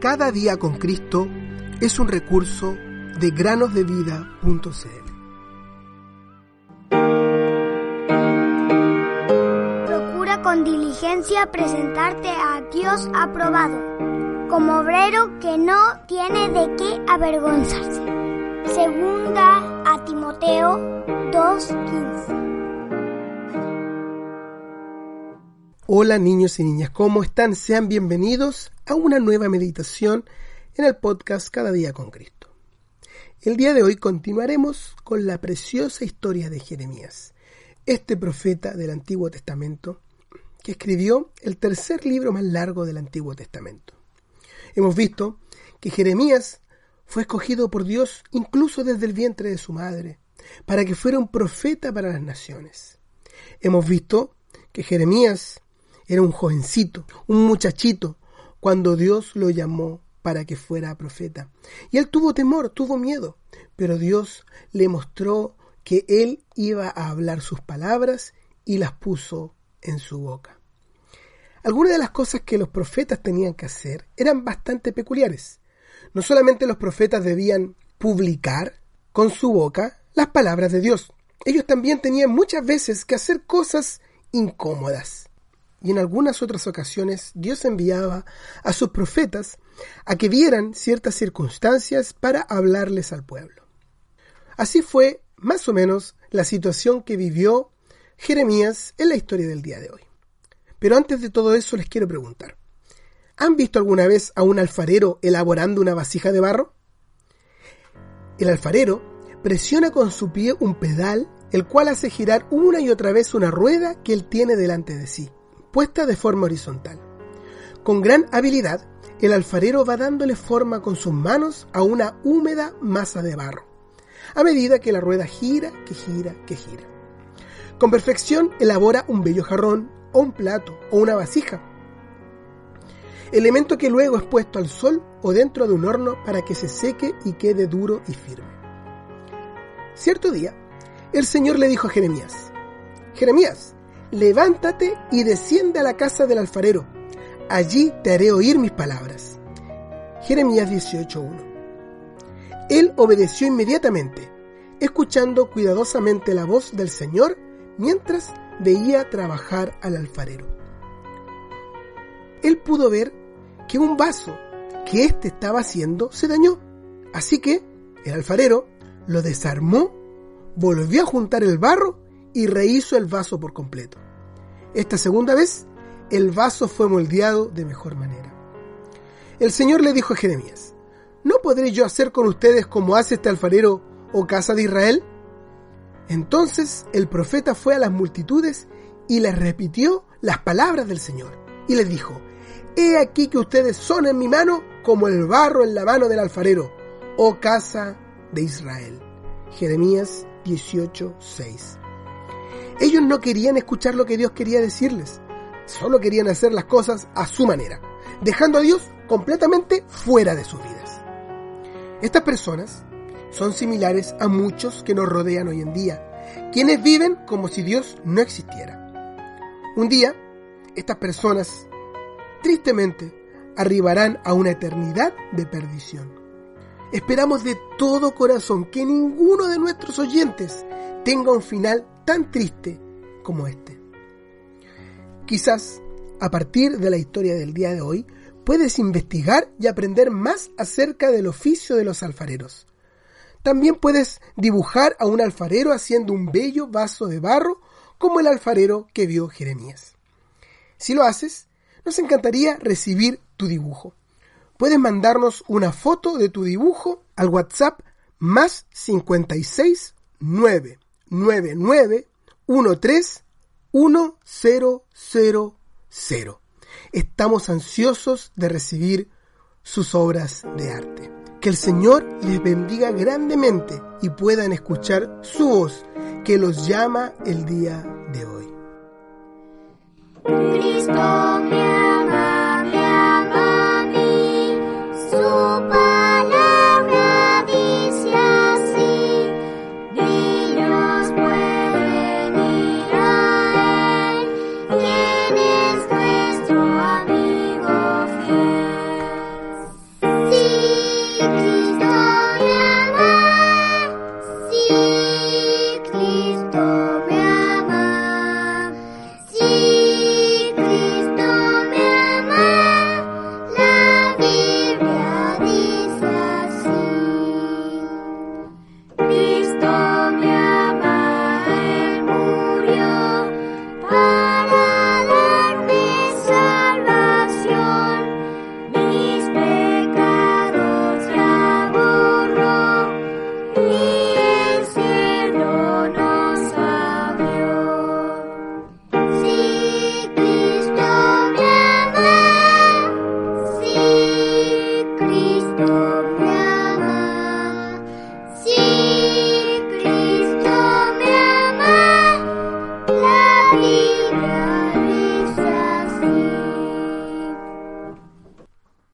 Cada día con Cristo es un recurso de granosdevida.cl. Procura con diligencia presentarte a Dios aprobado, como obrero que no tiene de qué avergonzarse. Segunda a Timoteo 2:15. Hola niños y niñas, ¿cómo están? Sean bienvenidos a una nueva meditación en el podcast Cada día con Cristo. El día de hoy continuaremos con la preciosa historia de Jeremías, este profeta del Antiguo Testamento que escribió el tercer libro más largo del Antiguo Testamento. Hemos visto que Jeremías fue escogido por Dios incluso desde el vientre de su madre, para que fuera un profeta para las naciones. Hemos visto que Jeremías era un jovencito, un muchachito, cuando Dios lo llamó para que fuera profeta. Y él tuvo temor, tuvo miedo, pero Dios le mostró que él iba a hablar sus palabras y las puso en su boca. Algunas de las cosas que los profetas tenían que hacer eran bastante peculiares. No solamente los profetas debían publicar con su boca las palabras de Dios, ellos también tenían muchas veces que hacer cosas incómodas y en algunas otras ocasiones Dios enviaba a sus profetas a que vieran ciertas circunstancias para hablarles al pueblo. Así fue más o menos la situación que vivió Jeremías en la historia del día de hoy. Pero antes de todo eso les quiero preguntar, ¿han visto alguna vez a un alfarero elaborando una vasija de barro? El alfarero presiona con su pie un pedal, el cual hace girar una y otra vez una rueda que él tiene delante de sí puesta de forma horizontal. Con gran habilidad, el alfarero va dándole forma con sus manos a una húmeda masa de barro, a medida que la rueda gira, que gira, que gira. Con perfección elabora un bello jarrón, o un plato, o una vasija, elemento que luego es puesto al sol o dentro de un horno para que se seque y quede duro y firme. Cierto día, el Señor le dijo a Jeremías, Jeremías, levántate y desciende a la casa del alfarero. Allí te haré oír mis palabras. Jeremías 18.1. Él obedeció inmediatamente, escuchando cuidadosamente la voz del Señor mientras veía trabajar al alfarero. Él pudo ver que un vaso que éste estaba haciendo se dañó, así que el alfarero lo desarmó, volvió a juntar el barro y rehizo el vaso por completo. Esta segunda vez, el vaso fue moldeado de mejor manera. El Señor le dijo a Jeremías, ¿no podré yo hacer con ustedes como hace este alfarero o casa de Israel? Entonces el profeta fue a las multitudes y les repitió las palabras del Señor y les dijo, He aquí que ustedes son en mi mano como el barro en la mano del alfarero, oh casa de Israel. Jeremías 18:6 ellos no querían escuchar lo que Dios quería decirles, solo querían hacer las cosas a su manera, dejando a Dios completamente fuera de sus vidas. Estas personas son similares a muchos que nos rodean hoy en día, quienes viven como si Dios no existiera. Un día, estas personas, tristemente, arribarán a una eternidad de perdición. Esperamos de todo corazón que ninguno de nuestros oyentes tenga un final tan triste como este. Quizás, a partir de la historia del día de hoy, puedes investigar y aprender más acerca del oficio de los alfareros. También puedes dibujar a un alfarero haciendo un bello vaso de barro como el alfarero que vio Jeremías. Si lo haces, nos encantaría recibir tu dibujo. Puedes mandarnos una foto de tu dibujo al WhatsApp más 56 9 99131000. Estamos ansiosos de recibir sus obras de arte. Que el Señor les bendiga grandemente y puedan escuchar su voz que los llama el día de hoy.